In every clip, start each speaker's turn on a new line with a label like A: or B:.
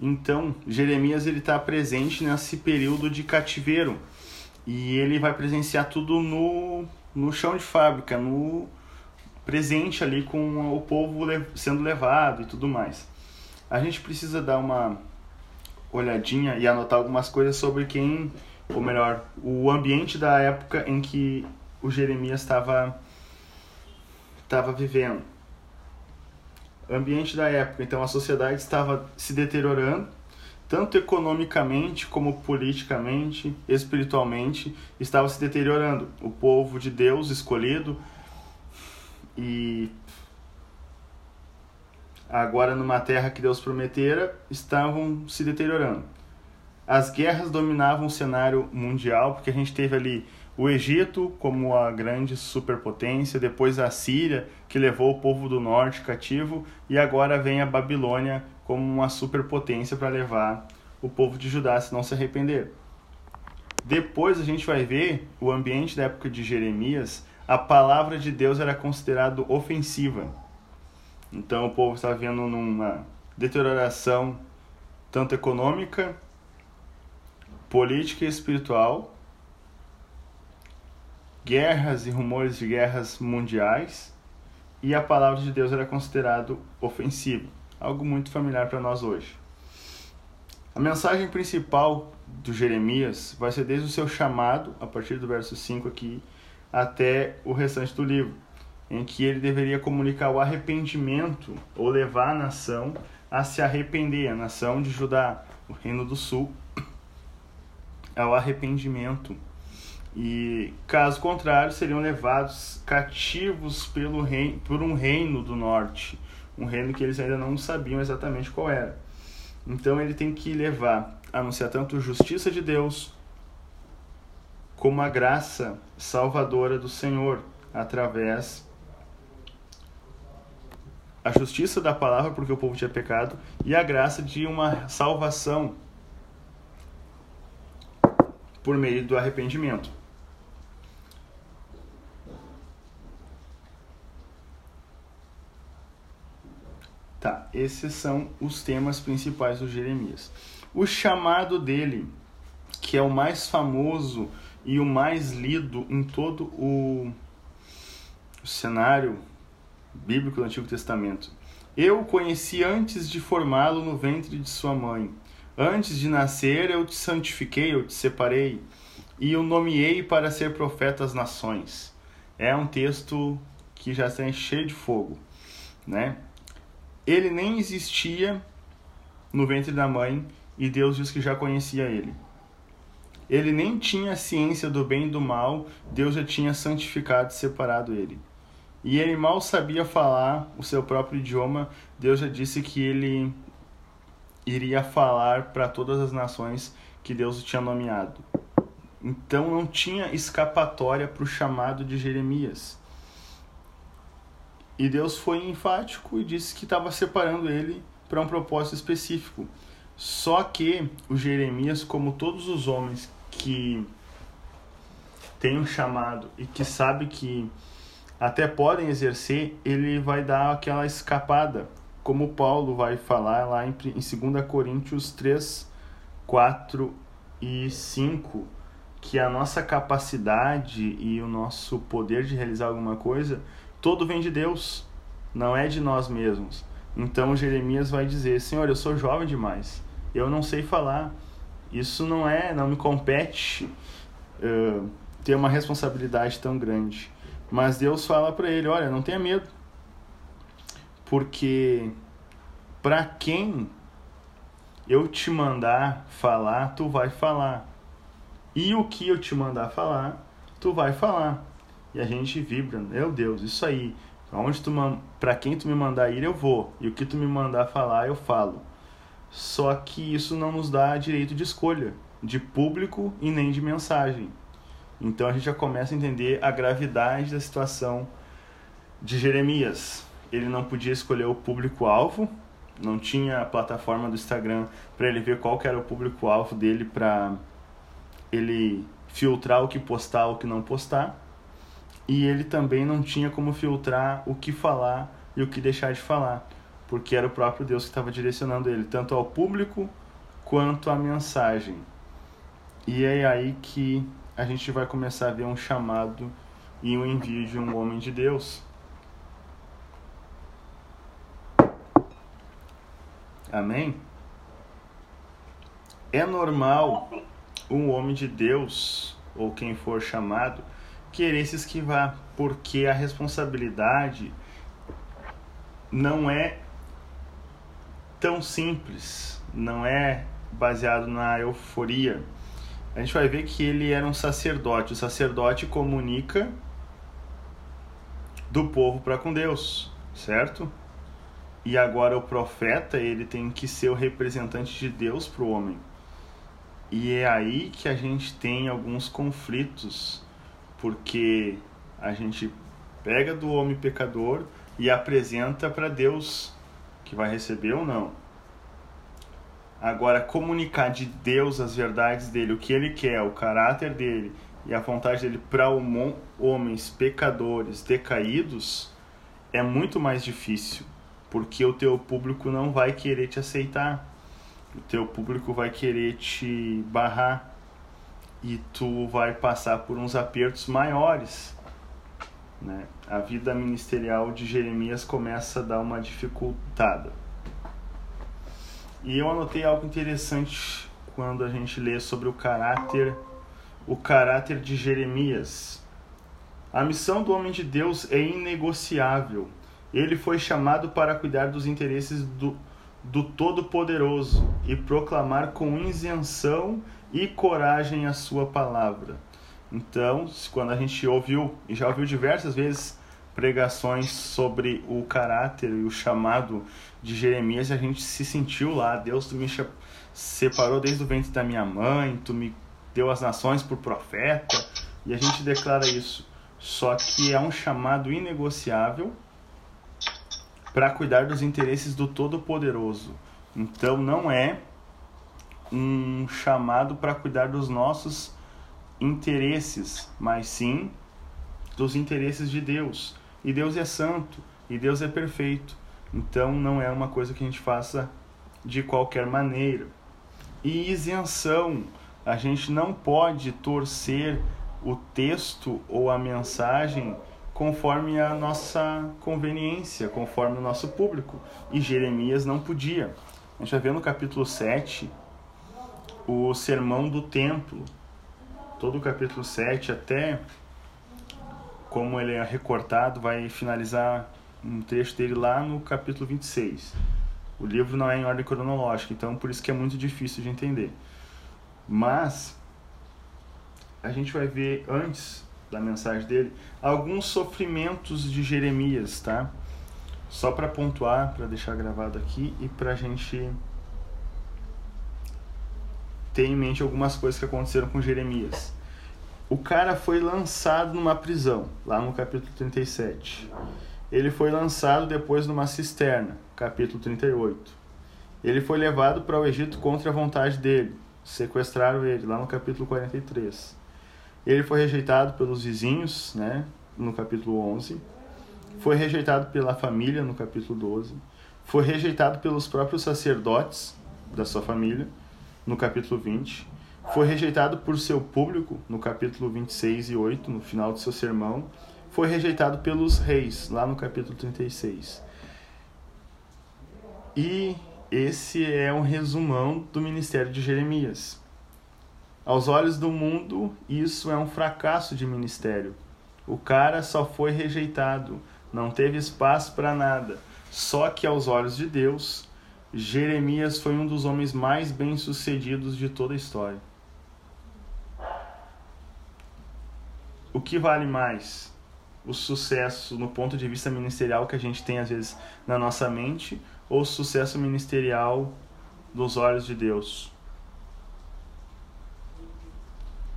A: Então, Jeremias ele está presente nesse período de cativeiro e ele vai presenciar tudo no, no chão de fábrica, no presente ali com o povo sendo levado e tudo mais. A gente precisa dar uma olhadinha e anotar algumas coisas sobre quem, ou melhor, o ambiente da época em que o Jeremias estava estava vivendo ambiente da época. Então a sociedade estava se deteriorando, tanto economicamente como politicamente, espiritualmente, estava se deteriorando. O povo de Deus escolhido e agora numa terra que Deus prometera, estavam se deteriorando. As guerras dominavam o cenário mundial, porque a gente teve ali o Egito como a grande superpotência, depois a Síria, que levou o povo do norte cativo, e agora vem a Babilônia como uma superpotência para levar o povo de Judá se não se arrepender. Depois a gente vai ver o ambiente da época de Jeremias, a palavra de Deus era considerada ofensiva. Então o povo estava vendo numa deterioração tanto econômica, política e espiritual, guerras e rumores de guerras mundiais, e a palavra de Deus era considerado ofensivo, algo muito familiar para nós hoje. A mensagem principal do Jeremias vai ser desde o seu chamado, a partir do verso 5 aqui, até o restante do livro, em que ele deveria comunicar o arrependimento ou levar a nação a se arrepender, a nação de Judá, o reino do sul, ao arrependimento e, caso contrário, seriam levados cativos pelo reino, por um reino do norte, um reino que eles ainda não sabiam exatamente qual era. Então ele tem que levar, anunciar tanto justiça de Deus, como a graça salvadora do Senhor, através a justiça da palavra, porque o povo tinha pecado, e a graça de uma salvação por meio do arrependimento. Tá, esses são os temas principais do Jeremias. O chamado dele, que é o mais famoso e o mais lido em todo o cenário bíblico do Antigo Testamento. Eu o conheci antes de formá-lo no ventre de sua mãe. Antes de nascer, eu te santifiquei, eu te separei e o nomeei para ser profeta às nações. É um texto que já está cheio de fogo, né? Ele nem existia no ventre da mãe e Deus diz que já conhecia ele. Ele nem tinha ciência do bem e do mal, Deus já tinha santificado e separado ele. E ele mal sabia falar o seu próprio idioma, Deus já disse que ele iria falar para todas as nações que Deus tinha nomeado. Então não tinha escapatória para o chamado de Jeremias. E Deus foi enfático e disse que estava separando ele para um propósito específico. Só que o Jeremias, como todos os homens que têm um chamado e que sabe que até podem exercer, ele vai dar aquela escapada, como Paulo vai falar lá em, em 2 Coríntios 3, 4 e 5, que a nossa capacidade e o nosso poder de realizar alguma coisa todo vem de Deus, não é de nós mesmos. Então Jeremias vai dizer: Senhor, eu sou jovem demais, eu não sei falar, isso não é, não me compete uh, ter uma responsabilidade tão grande. Mas Deus fala para ele: Olha, não tenha medo, porque para quem eu te mandar falar, tu vai falar. E o que eu te mandar falar, tu vai falar. E a gente vibra, meu Deus, isso aí. Aonde tu para quem tu me mandar ir, eu vou. E o que tu me mandar falar, eu falo. Só que isso não nos dá direito de escolha, de público e nem de mensagem. Então a gente já começa a entender a gravidade da situação de Jeremias. Ele não podia escolher o público-alvo, não tinha a plataforma do Instagram para ele ver qual era o público-alvo dele para ele filtrar o que postar, o que não postar e ele também não tinha como filtrar o que falar e o que deixar de falar. porque era o próprio Deus que estava direcionando ele, tanto ao público quanto à mensagem. E é aí que a gente vai começar a ver um chamado e um envio de um homem de Deus. Amém? É normal um homem de Deus, ou quem for chamado, querer se esquivar, porque a responsabilidade não é tão simples, não é baseado na euforia. A gente vai ver que ele era um sacerdote. O sacerdote comunica do povo para com Deus, certo? E agora o profeta, ele tem que ser o representante de Deus para o homem. E é aí que a gente tem alguns conflitos, porque a gente pega do homem pecador e apresenta para Deus, que vai receber ou não. Agora, comunicar de Deus as verdades dele, o que ele quer, o caráter dele e a vontade dele para homens pecadores decaídos é muito mais difícil, porque o teu público não vai querer te aceitar, o teu público vai querer te barrar e tu vai passar por uns apertos maiores. Né? A vida ministerial de Jeremias começa a dar uma dificultada. E eu anotei algo interessante quando a gente lê sobre o caráter, o caráter de Jeremias. A missão do homem de Deus é inegociável. Ele foi chamado para cuidar dos interesses do, do Todo-Poderoso e proclamar com isenção e coragem a sua palavra. Então, quando a gente ouviu, e já ouviu diversas vezes, pregações sobre o caráter e o chamado de Jeremias, a gente se sentiu lá. Deus, tu me separou desde o ventre da minha mãe, tu me deu as nações por profeta, e a gente declara isso. Só que é um chamado inegociável para cuidar dos interesses do Todo-Poderoso. Então não é um chamado para cuidar dos nossos interesses, mas sim dos interesses de Deus. E Deus é santo, e Deus é perfeito. Então não é uma coisa que a gente faça de qualquer maneira. E isenção, a gente não pode torcer o texto ou a mensagem conforme a nossa conveniência, conforme o nosso público. E Jeremias não podia. A gente vai ver no capítulo 7 o sermão do templo. Todo o capítulo 7 até como ele é recortado, vai finalizar um trecho dele lá no capítulo 26. O livro não é em ordem cronológica, então por isso que é muito difícil de entender. Mas a gente vai ver antes da mensagem dele alguns sofrimentos de Jeremias, tá? Só para pontuar, para deixar gravado aqui e para a gente ter em mente algumas coisas que aconteceram com Jeremias o cara foi lançado numa prisão, lá no capítulo 37. Ele foi lançado depois numa cisterna, capítulo 38. Ele foi levado para o Egito contra a vontade dele. Sequestraram ele, lá no capítulo 43. Ele foi rejeitado pelos vizinhos, né, no capítulo 11. Foi rejeitado pela família, no capítulo 12. Foi rejeitado pelos próprios sacerdotes da sua família, no capítulo 20 foi rejeitado por seu público, no capítulo 26 e 8, no final do seu sermão. Foi rejeitado pelos reis, lá no capítulo 36. E esse é um resumão do ministério de Jeremias. Aos olhos do mundo, isso é um fracasso de ministério. O cara só foi rejeitado, não teve espaço para nada. Só que aos olhos de Deus, Jeremias foi um dos homens mais bem-sucedidos de toda a história. o que vale mais? O sucesso no ponto de vista ministerial que a gente tem às vezes na nossa mente ou o sucesso ministerial dos olhos de Deus?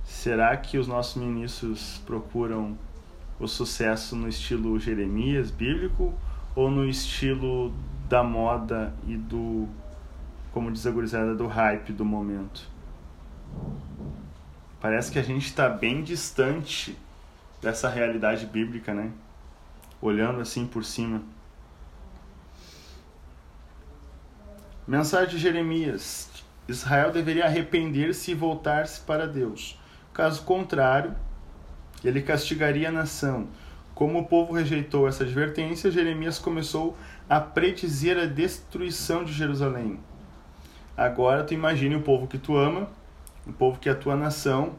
A: Será que os nossos ministros procuram o sucesso no estilo Jeremias bíblico ou no estilo da moda e do, como diz a gurizada, do hype do momento? Parece que a gente está bem distante dessa realidade bíblica, né? Olhando assim por cima. Mensagem de Jeremias: Israel deveria arrepender-se e voltar-se para Deus. Caso contrário, ele castigaria a nação. Como o povo rejeitou essa advertência, Jeremias começou a predizer a destruição de Jerusalém. Agora tu imagine o povo que tu ama, o povo que é a tua nação,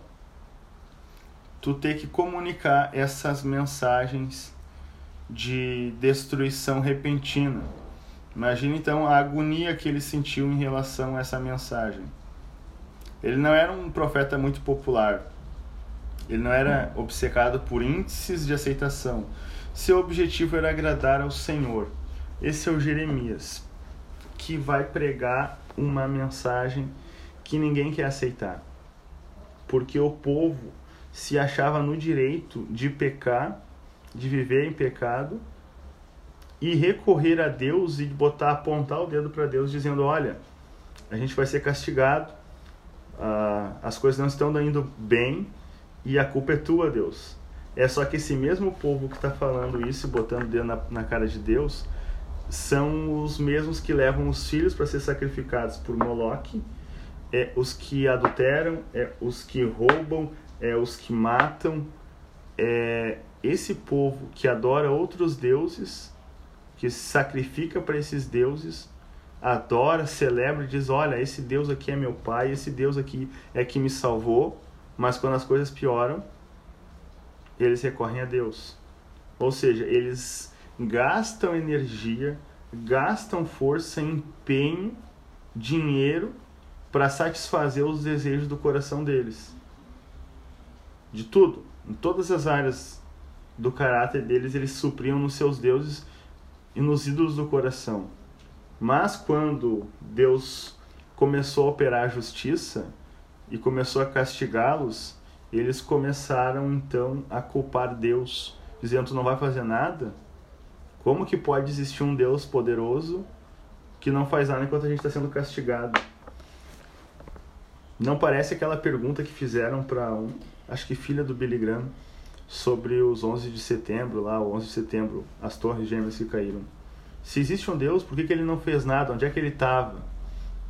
A: tu ter que comunicar essas mensagens de destruição repentina. Imagine então a agonia que ele sentiu em relação a essa mensagem. Ele não era um profeta muito popular. Ele não era obcecado por índices de aceitação. Seu objetivo era agradar ao Senhor. Esse é o Jeremias, que vai pregar uma mensagem que ninguém quer aceitar. Porque o povo se achava no direito de pecar, de viver em pecado e recorrer a Deus e botar apontar o dedo para Deus dizendo, olha, a gente vai ser castigado, uh, as coisas não estão indo bem e a culpa é tua, Deus. É só que esse mesmo povo que está falando isso, botando o dedo na, na cara de Deus, são os mesmos que levam os filhos para ser sacrificados por Moloque, é os que adulteram, é os que roubam, é os que matam. É esse povo que adora outros deuses, que se sacrifica para esses deuses, adora, celebra e diz: Olha, esse Deus aqui é meu pai, esse Deus aqui é que me salvou. Mas quando as coisas pioram, eles recorrem a Deus. Ou seja, eles gastam energia, gastam força, empenho, dinheiro para satisfazer os desejos do coração deles. De tudo, em todas as áreas do caráter deles, eles supriam nos seus deuses e nos ídolos do coração. Mas quando Deus começou a operar a justiça e começou a castigá-los, eles começaram então a culpar Deus, dizendo: Tu não vai fazer nada? Como que pode existir um Deus poderoso que não faz nada enquanto a gente está sendo castigado? Não parece aquela pergunta que fizeram para um, acho que filha do Billy Graham, sobre os 11 de setembro, lá, o 11 de setembro, as torres gêmeas que caíram. Se existe um Deus, por que, que ele não fez nada? Onde é que ele estava?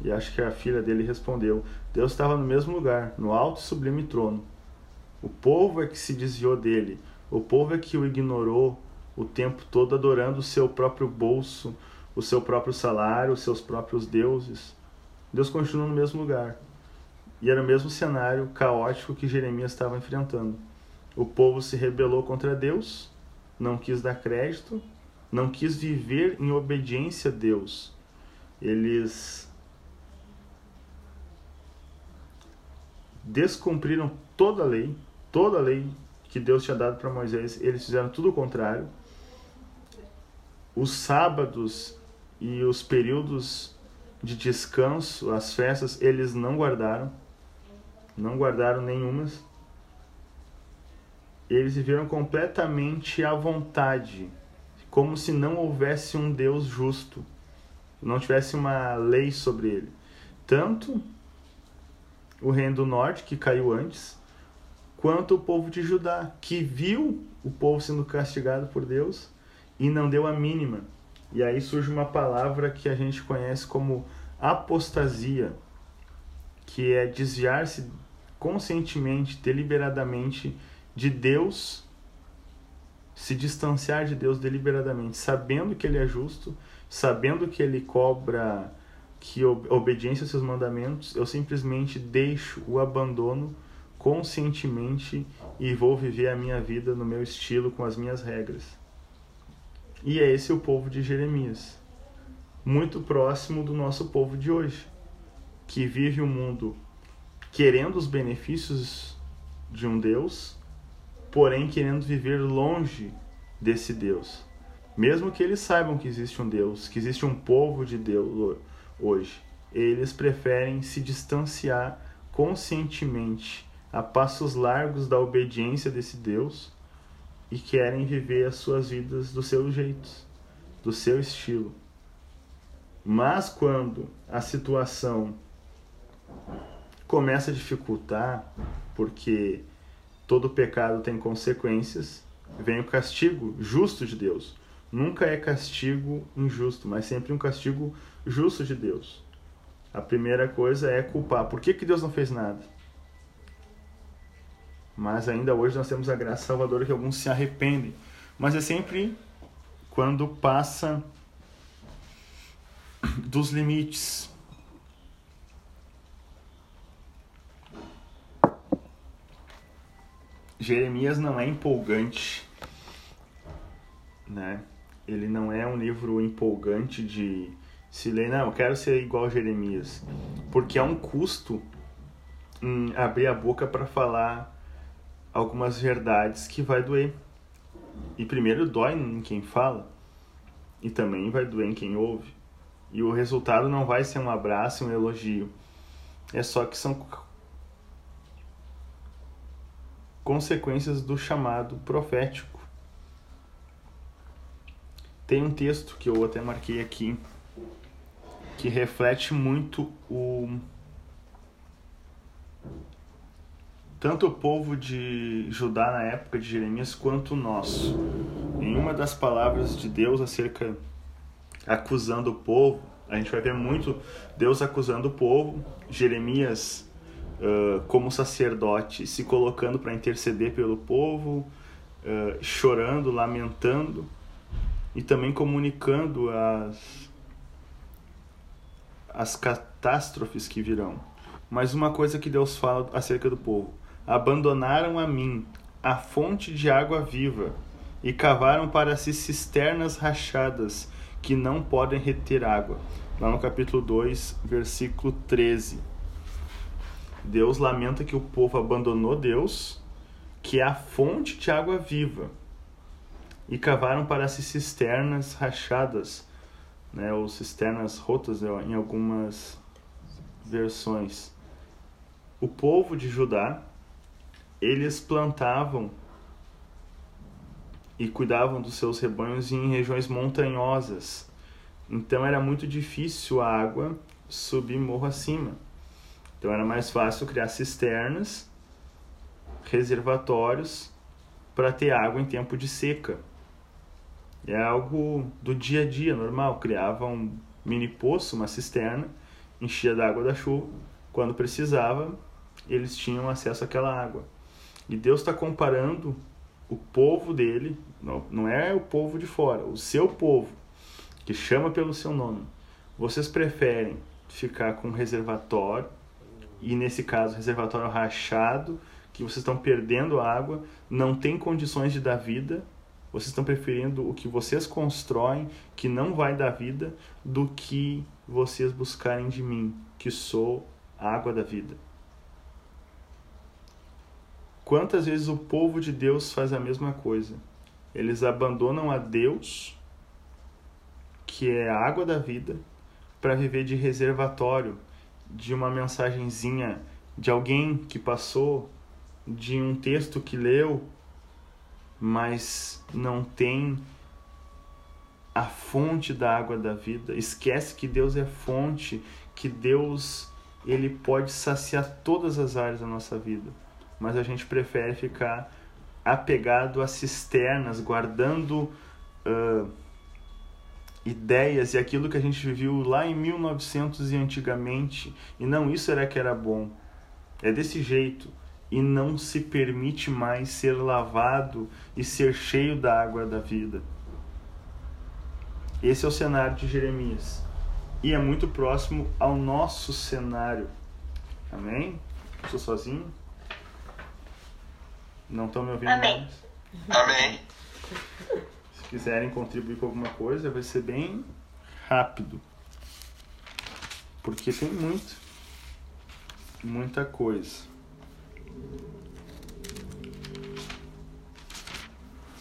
A: E acho que a filha dele respondeu: Deus estava no mesmo lugar, no alto e sublime trono. O povo é que se desviou dele, o povo é que o ignorou, o tempo todo adorando o seu próprio bolso, o seu próprio salário, os seus próprios deuses. Deus continua no mesmo lugar. E era o mesmo cenário caótico que Jeremias estava enfrentando. O povo se rebelou contra Deus, não quis dar crédito, não quis viver em obediência a Deus. Eles descumpriram toda a lei, toda a lei que Deus tinha dado para Moisés, eles fizeram tudo o contrário os sábados e os períodos de descanso, as festas, eles não guardaram, não guardaram nenhumas. Eles viveram completamente à vontade, como se não houvesse um Deus justo, não tivesse uma lei sobre ele. Tanto o reino do norte, que caiu antes, quanto o povo de Judá, que viu o povo sendo castigado por Deus e não deu a mínima. E aí surge uma palavra que a gente conhece como apostasia, que é desviar-se conscientemente, deliberadamente de Deus, se distanciar de Deus deliberadamente, sabendo que Ele é justo, sabendo que Ele cobra que obediência aos seus mandamentos, eu simplesmente deixo o abandono conscientemente e vou viver a minha vida no meu estilo, com as minhas regras. E é esse o povo de Jeremias, muito próximo do nosso povo de hoje, que vive o um mundo querendo os benefícios de um Deus, porém querendo viver longe desse Deus. Mesmo que eles saibam que existe um Deus, que existe um povo de Deus hoje, eles preferem se distanciar conscientemente a passos largos da obediência desse Deus e querem viver as suas vidas do seu jeito, do seu estilo. Mas quando a situação começa a dificultar, porque todo pecado tem consequências, vem o castigo justo de Deus. Nunca é castigo injusto, mas sempre um castigo justo de Deus. A primeira coisa é culpar. Por que, que Deus não fez nada? Mas ainda hoje nós temos a graça salvadora que alguns se arrependem. Mas é sempre quando passa dos limites. Jeremias não é empolgante, né? Ele não é um livro empolgante de se ler, não, eu quero ser igual a Jeremias, porque há um custo em abrir a boca para falar algumas verdades que vai doer. E primeiro dói em quem fala, e também vai doer em quem ouve. E o resultado não vai ser um abraço, um elogio. É só que são consequências do chamado profético. Tem um texto que eu até marquei aqui que reflete muito o tanto o povo de Judá na época de Jeremias quanto o nosso. Em uma das palavras de Deus acerca acusando o povo, a gente vai ver muito Deus acusando o povo, Jeremias uh, como sacerdote se colocando para interceder pelo povo, uh, chorando, lamentando e também comunicando as as catástrofes que virão. Mas uma coisa que Deus fala acerca do povo: abandonaram a mim, a fonte de água viva, e cavaram para si cisternas rachadas, que não podem reter água. Lá no capítulo 2, versículo 13. Deus lamenta que o povo abandonou Deus, que é a fonte de água viva, e cavaram para si cisternas rachadas, né, ou cisternas rotas em algumas versões. O povo de Judá eles plantavam e cuidavam dos seus rebanhos em regiões montanhosas. Então era muito difícil a água subir morro acima. Então era mais fácil criar cisternas, reservatórios para ter água em tempo de seca. É algo do dia a dia normal. Criava um mini poço, uma cisterna, enchia da água da chuva. Quando precisava, eles tinham acesso àquela água. E Deus está comparando o povo dele, não, é o povo de fora, o seu povo, que chama pelo seu nome. Vocês preferem ficar com um reservatório, e nesse caso, reservatório rachado, que vocês estão perdendo água, não tem condições de dar vida, vocês estão preferindo o que vocês constroem, que não vai dar vida, do que vocês buscarem de mim, que sou a água da vida. Quantas vezes o povo de Deus faz a mesma coisa? Eles abandonam a Deus, que é a água da vida, para viver de reservatório, de uma mensagenzinha de alguém que passou, de um texto que leu, mas não tem a fonte da água da vida. Esquece que Deus é fonte, que Deus ele pode saciar todas as áreas da nossa vida mas a gente prefere ficar apegado a cisternas, guardando uh, ideias e aquilo que a gente viu lá em 1900 e antigamente. E não, isso era que era bom. É desse jeito. E não se permite mais ser lavado e ser cheio da água da vida. Esse é o cenário de Jeremias. E é muito próximo ao nosso cenário. Amém? Estou sozinho? Não estão me ouvindo
B: Amém.
A: mais?
B: Amém.
A: Se quiserem contribuir com alguma coisa, vai ser bem rápido. Porque tem muito, muita coisa.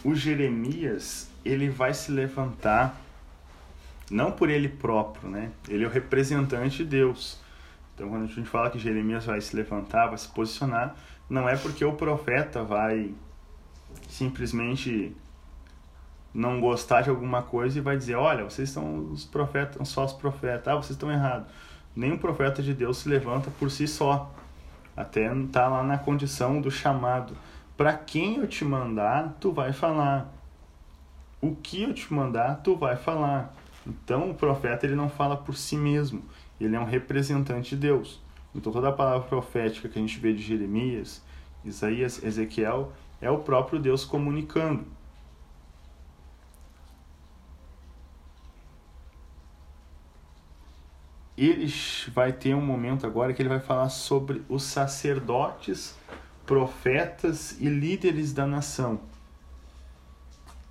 A: O Jeremias, ele vai se levantar não por ele próprio, né? Ele é o representante de Deus. Então, quando a gente fala que Jeremias vai se levantar, vai se posicionar, não é porque o profeta vai simplesmente não gostar de alguma coisa e vai dizer, olha, vocês são os profetas, só os profetas, ah, vocês estão errados. Nenhum profeta de Deus se levanta por si só. Até tá lá na condição do chamado. Para quem eu te mandar, tu vai falar. O que eu te mandar, tu vai falar. Então o profeta ele não fala por si mesmo, ele é um representante de Deus. Então toda a palavra profética que a gente vê de Jeremias, Isaías, Ezequiel, é o próprio Deus comunicando. Ele vai ter um momento agora que ele vai falar sobre os sacerdotes, profetas e líderes da nação.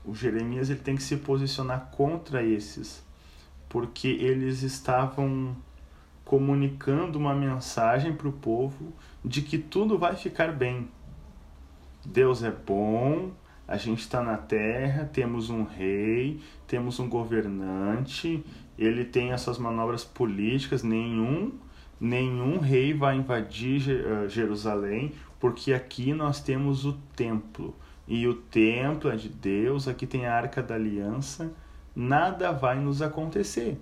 A: O Jeremias ele tem que se posicionar contra esses, porque eles estavam comunicando uma mensagem para o povo de que tudo vai ficar bem. Deus é bom, a gente está na terra, temos um rei, temos um governante, ele tem as suas manobras políticas, nenhum nenhum rei vai invadir eh, Jerusalém, porque aqui nós temos o templo. E o templo é de Deus, aqui tem a arca da aliança, nada vai nos acontecer.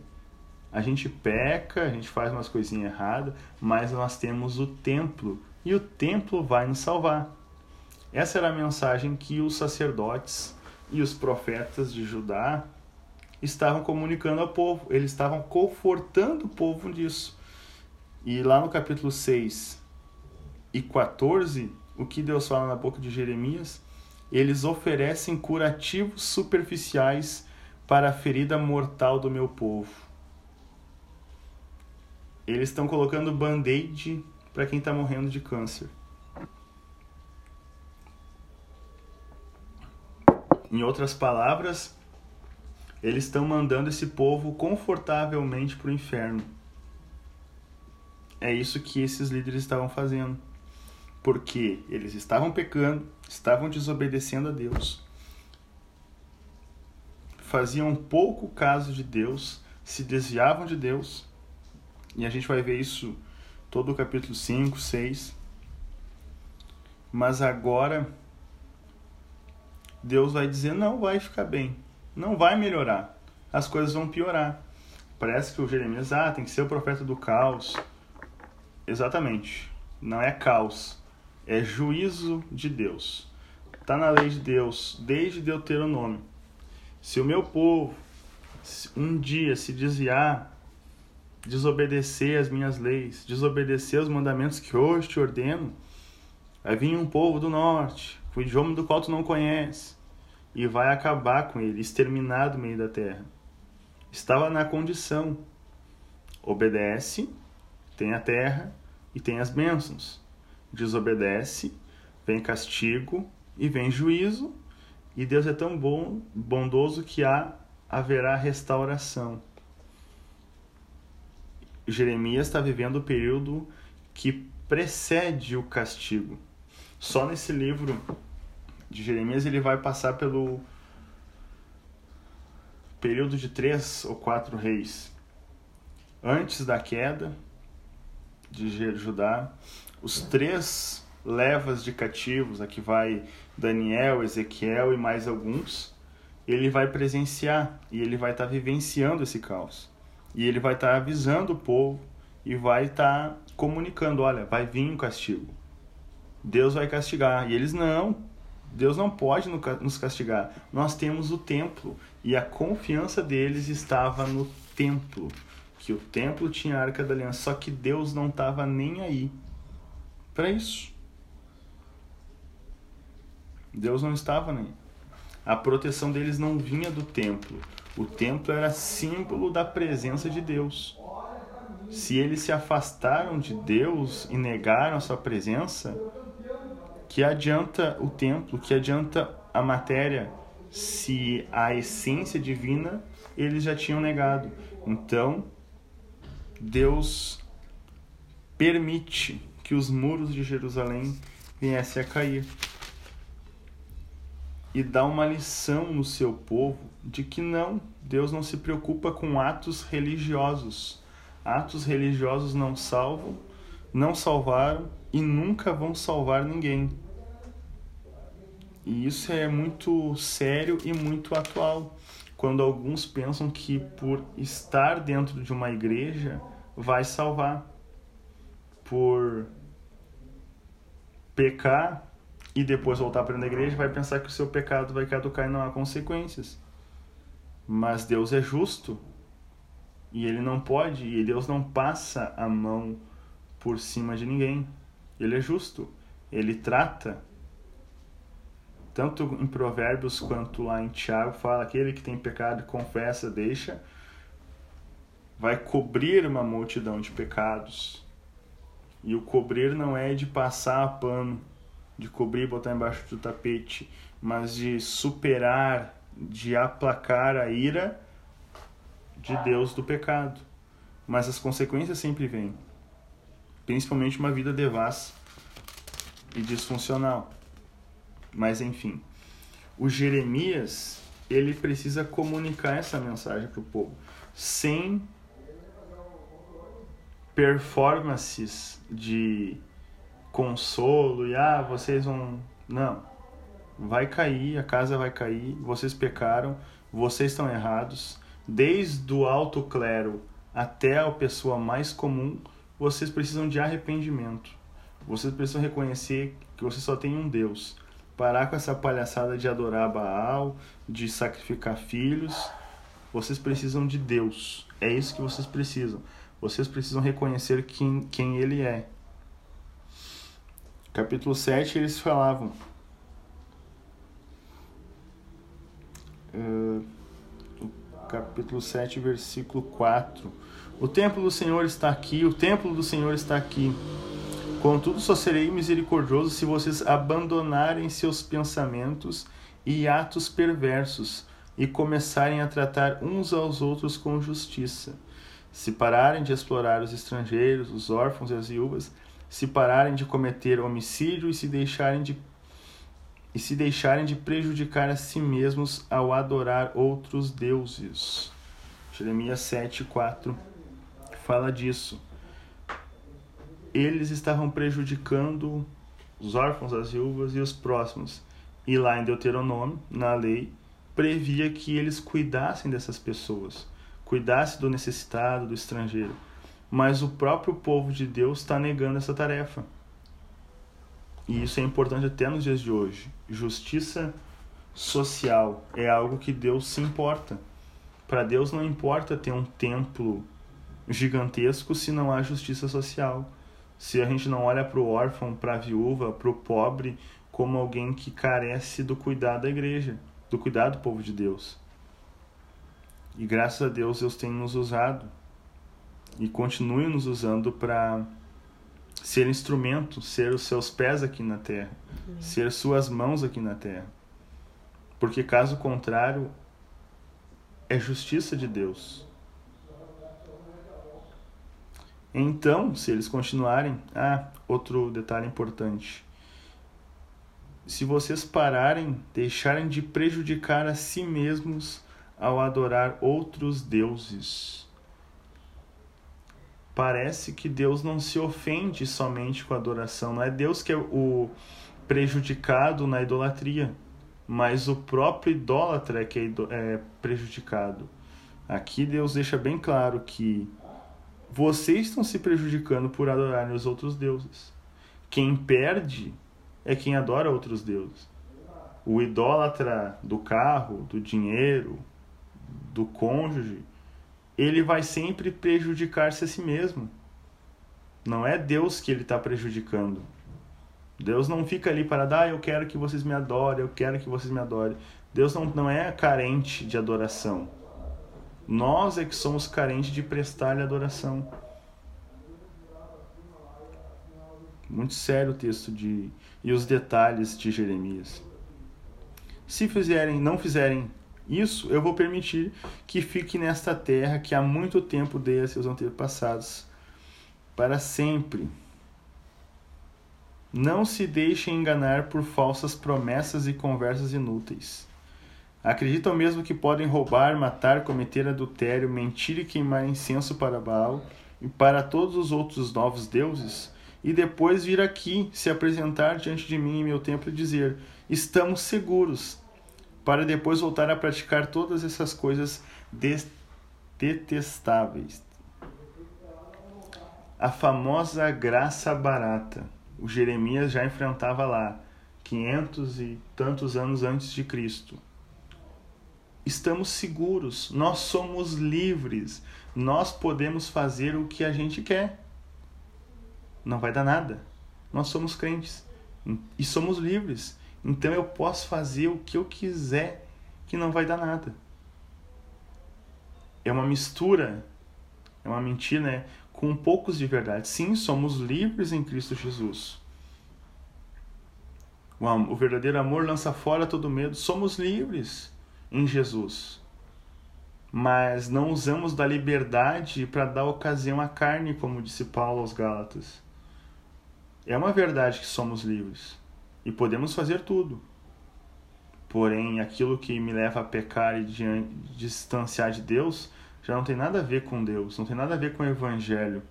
A: A gente peca, a gente faz umas coisinhas erradas, mas nós temos o templo e o templo vai nos salvar. Essa era a mensagem que os sacerdotes e os profetas de Judá estavam comunicando ao povo, eles estavam confortando o povo nisso. E lá no capítulo 6 e 14, o que Deus fala na boca de Jeremias, eles oferecem curativos superficiais para a ferida mortal do meu povo. Eles estão colocando band-aid para quem está morrendo de câncer. Em outras palavras, eles estão mandando esse povo confortavelmente para o inferno. É isso que esses líderes estavam fazendo. Porque eles estavam pecando, estavam desobedecendo a Deus, faziam pouco caso de Deus, se desviavam de Deus. E a gente vai ver isso todo o capítulo 5, 6. Mas agora Deus vai dizer: não vai ficar bem não vai melhorar. As coisas vão piorar. Parece que o Jeremias, ah, tem que ser o profeta do caos. Exatamente. Não é caos. É juízo de Deus. Está na lei de Deus, desde Deuteronômio. Se o meu povo um dia se desviar, desobedecer as minhas leis, desobedecer os mandamentos que hoje te ordeno, vai vir um povo do norte, o idioma do qual tu não conhece, e vai acabar com ele, exterminar do meio da terra. Estava na condição. Obedece, tem a terra e tem as bênçãos. Desobedece, vem castigo e vem juízo, e Deus é tão bom, bondoso que há haverá restauração. Jeremias está vivendo o período que precede o castigo. Só nesse livro de Jeremias ele vai passar pelo período de três ou quatro reis. Antes da queda de Judá, os três levas de cativos, aqui vai Daniel, Ezequiel e mais alguns, ele vai presenciar e ele vai estar tá vivenciando esse caos. E ele vai estar tá avisando o povo e vai estar tá comunicando, olha, vai vir um castigo. Deus vai castigar. E eles não, Deus não pode nos castigar. Nós temos o templo e a confiança deles estava no templo, que o templo tinha a arca da aliança, só que Deus não estava nem aí para isso. Deus não estava nem. A proteção deles não vinha do templo. O templo era símbolo da presença de Deus. Se eles se afastaram de Deus e negaram a sua presença, que adianta o templo, que adianta a matéria, se a essência divina eles já tinham negado. Então, Deus permite que os muros de Jerusalém viessem a cair. E dá uma lição no seu povo de que não, Deus não se preocupa com atos religiosos. Atos religiosos não salvam, não salvaram e nunca vão salvar ninguém. E isso é muito sério e muito atual, quando alguns pensam que por estar dentro de uma igreja vai salvar, por pecar e depois voltar para a igreja, vai pensar que o seu pecado vai caducar e não há consequências. Mas Deus é justo E ele não pode, e Deus não passa a mão por cima de ninguém. Ele é justo. Ele trata tanto em Provérbios quanto lá em Tiago fala aquele que tem pecado confessa, deixa vai cobrir uma multidão de pecados. E o cobrir não é de passar pano, de cobrir botar embaixo do tapete, mas de superar, de aplacar a ira de Deus do pecado. Mas as consequências sempre vêm. Principalmente uma vida devassa e disfuncional. Mas enfim, o Jeremias, ele precisa comunicar essa mensagem para o povo, sem performances de consolo e ah, vocês vão. Não. Vai cair, a casa vai cair, vocês pecaram, vocês estão errados. Desde o alto clero até a pessoa mais comum, vocês precisam de arrependimento. Vocês precisam reconhecer que você só tem um Deus. Parar com essa palhaçada de adorar Baal, de sacrificar filhos. Vocês precisam de Deus. É isso que vocês precisam. Vocês precisam reconhecer quem, quem ele é. Capítulo 7, eles falavam. Capítulo 7, versículo 4. O templo do Senhor está aqui, o templo do Senhor está aqui. Contudo, só serei misericordioso se vocês abandonarem seus pensamentos e atos perversos e começarem a tratar uns aos outros com justiça se pararem de explorar os estrangeiros, os órfãos e as viúvas, se pararem de cometer homicídio e se deixarem de e se deixarem de prejudicar a si mesmos ao adorar outros deuses. Jeremias 7:4 fala disso. Eles estavam prejudicando os órfãos, as viúvas e os próximos. E lá em Deuteronômio, na lei, previa que eles cuidassem dessas pessoas cuidasse do necessitado, do estrangeiro. Mas o próprio povo de Deus está negando essa tarefa. E isso é importante até nos dias de hoje. Justiça social é algo que Deus se importa. Para Deus não importa ter um templo gigantesco se não há justiça social. Se a gente não olha para o órfão, para a viúva, para o pobre como alguém que carece do cuidado da igreja, do cuidado do povo de Deus. E graças a Deus Deus tem nos usado e continue nos usando para ser instrumento, ser os seus pés aqui na terra, Amém. ser suas mãos aqui na terra. Porque caso contrário, é justiça de Deus. Então, se eles continuarem, ah, outro detalhe importante. Se vocês pararem, deixarem de prejudicar a si mesmos ao adorar outros deuses. Parece que Deus não se ofende somente com a adoração, não é Deus que é o prejudicado na idolatria, mas o próprio idólatra é que é, é prejudicado. Aqui Deus deixa bem claro que vocês estão se prejudicando por adorarem os outros deuses. Quem perde é quem adora outros deuses. O idólatra do carro, do dinheiro, do cônjuge, ele vai sempre prejudicar-se a si mesmo. Não é Deus que ele está prejudicando. Deus não fica ali para dar, ah, eu quero que vocês me adorem, eu quero que vocês me adorem. Deus não, não é carente de adoração. Nós é que somos carentes de prestar-lhe adoração. Muito sério o texto de e os detalhes de Jeremias. Se fizerem, não fizerem isso eu vou permitir que fique nesta terra que há muito tempo dei a seus antepassados, para sempre. Não se deixem enganar por falsas promessas e conversas inúteis. Acreditam mesmo que podem roubar, matar, cometer adultério, mentir e queimar incenso para Baal e para todos os outros novos deuses, e depois vir aqui se apresentar diante de mim em meu templo e dizer: Estamos seguros, para depois voltar a praticar todas essas coisas detestáveis. A famosa graça barata. O Jeremias já enfrentava lá, quinhentos e tantos anos antes de Cristo. Estamos seguros, nós somos livres, nós podemos fazer o que a gente quer. Não vai dar nada. Nós somos crentes e somos livres. Então eu posso fazer o que eu quiser que não vai dar nada. É uma mistura, é uma mentira, né? Com poucos de verdade. Sim, somos livres em Cristo Jesus. O verdadeiro amor lança fora todo medo. Somos livres em Jesus. Mas não usamos da liberdade para dar ocasião à carne, como disse Paulo aos Gálatas. É uma verdade que somos livres e podemos fazer tudo. Porém, aquilo que me leva a pecar e distanciar de Deus já não tem nada a ver com Deus, não tem nada a ver com o Evangelho.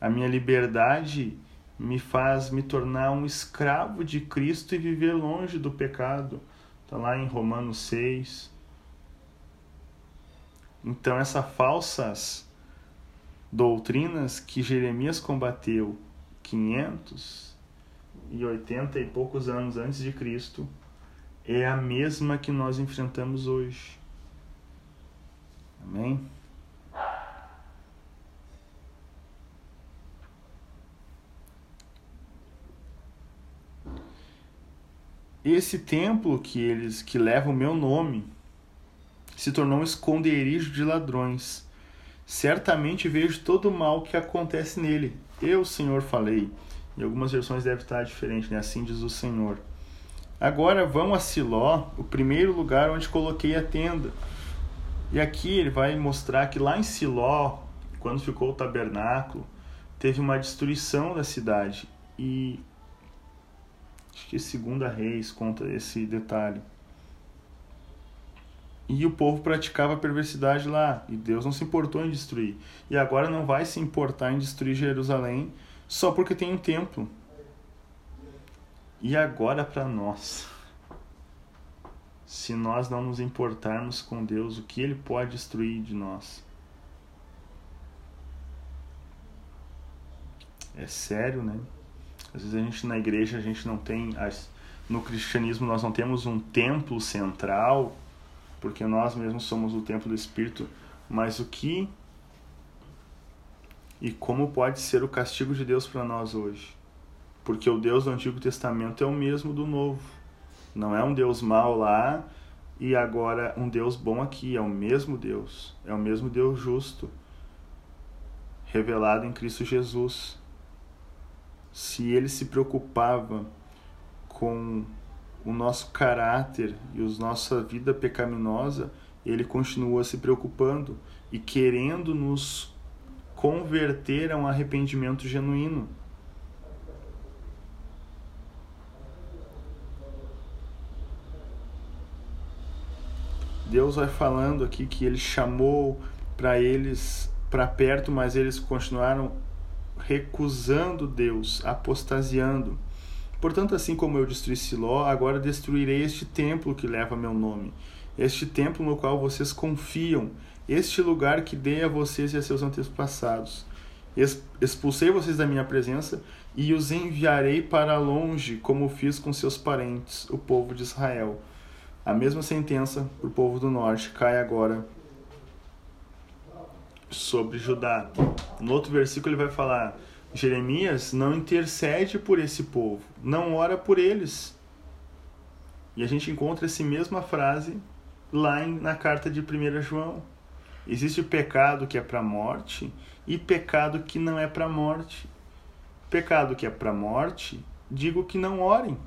A: A minha liberdade me faz me tornar um escravo de Cristo e viver longe do pecado. Está lá em Romanos 6. Então, essas falsas doutrinas que Jeremias combateu 580 e poucos anos antes de Cristo é a mesma que nós enfrentamos hoje. Amém? Esse templo que eles que leva o meu nome se tornou um esconderijo de ladrões. Certamente vejo todo o mal que acontece nele. Eu, Senhor, falei. Em algumas versões deve estar diferente, né? Assim diz o Senhor. Agora vamos a Siló, o primeiro lugar onde coloquei a tenda. E aqui ele vai mostrar que lá em Siló, quando ficou o tabernáculo, teve uma destruição da cidade. E Acho que Segunda Reis conta esse detalhe. E o povo praticava perversidade lá, e Deus não se importou em destruir. E agora não vai se importar em destruir Jerusalém só porque tem um templo. E agora para nós, se nós não nos importarmos com Deus, o que ele pode destruir de nós? É sério, né? Às vezes a gente na igreja a gente não tem no cristianismo nós não temos um templo central, porque nós mesmos somos o templo do espírito, mas o que e como pode ser o castigo de Deus para nós hoje? Porque o Deus do Antigo Testamento é o mesmo do Novo. Não é um Deus mau lá e agora um Deus bom aqui, é o mesmo Deus, é o mesmo Deus justo, revelado em Cristo Jesus se ele se preocupava com o nosso caráter e a nossa vida pecaminosa, ele continua se preocupando e querendo nos converter a um arrependimento genuíno. Deus vai falando aqui que ele chamou para eles para perto, mas eles continuaram recusando Deus, apostasiando. Portanto, assim como eu destruí Siló, agora destruirei este templo que leva meu nome, este templo no qual vocês confiam, este lugar que dei a vocês e a seus antepassados. Expulsei vocês da minha presença e os enviarei para longe, como fiz com seus parentes, o povo de Israel. A mesma sentença para o povo do norte cai agora sobre Judá. No outro versículo ele vai falar: Jeremias não intercede por esse povo, não ora por eles. E a gente encontra essa mesma frase lá na carta de 1 João. Existe pecado que é para morte e pecado que não é para morte. Pecado que é para morte, digo que não orem.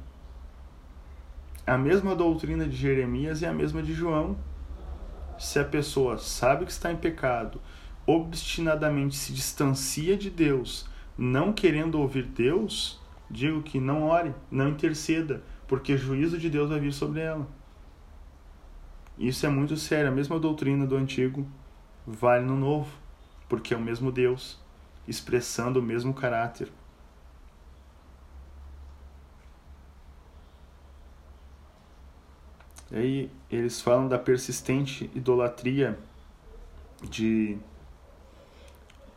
A: A mesma doutrina de Jeremias é a mesma de João. Se a pessoa sabe que está em pecado, obstinadamente se distancia de Deus, não querendo ouvir Deus, digo que não ore, não interceda, porque juízo de Deus vai vir sobre ela. Isso é muito sério. A mesma doutrina do antigo vale no novo, porque é o mesmo Deus, expressando o mesmo caráter. E aí eles falam da persistente idolatria de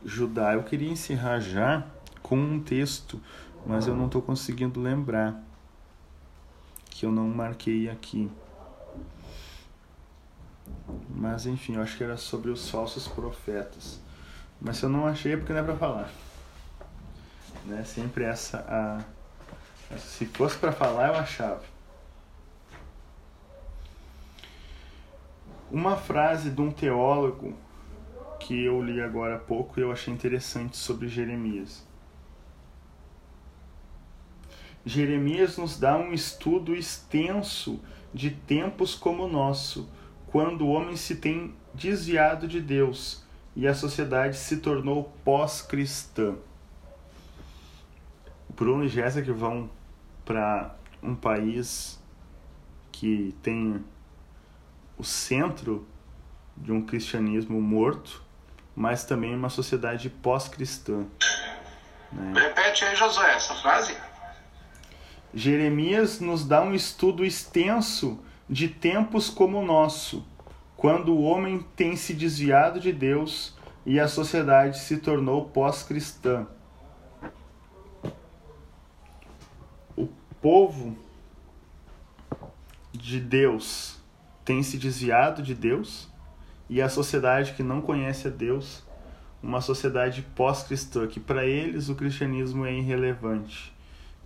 A: Judá. Eu queria encerrar já com um texto, mas eu não estou conseguindo lembrar, que eu não marquei aqui. Mas enfim, eu acho que era sobre os falsos profetas. Mas se eu não achei é porque não é para falar. Né? Sempre essa a se fosse para falar, eu achava. Uma frase de um teólogo que eu li agora há pouco e eu achei interessante sobre Jeremias. Jeremias nos dá um estudo extenso de tempos como o nosso, quando o homem se tem desviado de Deus e a sociedade se tornou pós-cristã. Bruno e Jéssica vão para um país que tem o centro de um cristianismo morto, mas também uma sociedade pós-cristã.
B: Né? Repete aí, Josué, essa frase.
A: Jeremias nos dá um estudo extenso de tempos como o nosso, quando o homem tem se desviado de Deus e a sociedade se tornou pós-cristã. O povo de Deus tem se desviado de Deus e a sociedade que não conhece a Deus, uma sociedade pós-cristã, que para eles o cristianismo é irrelevante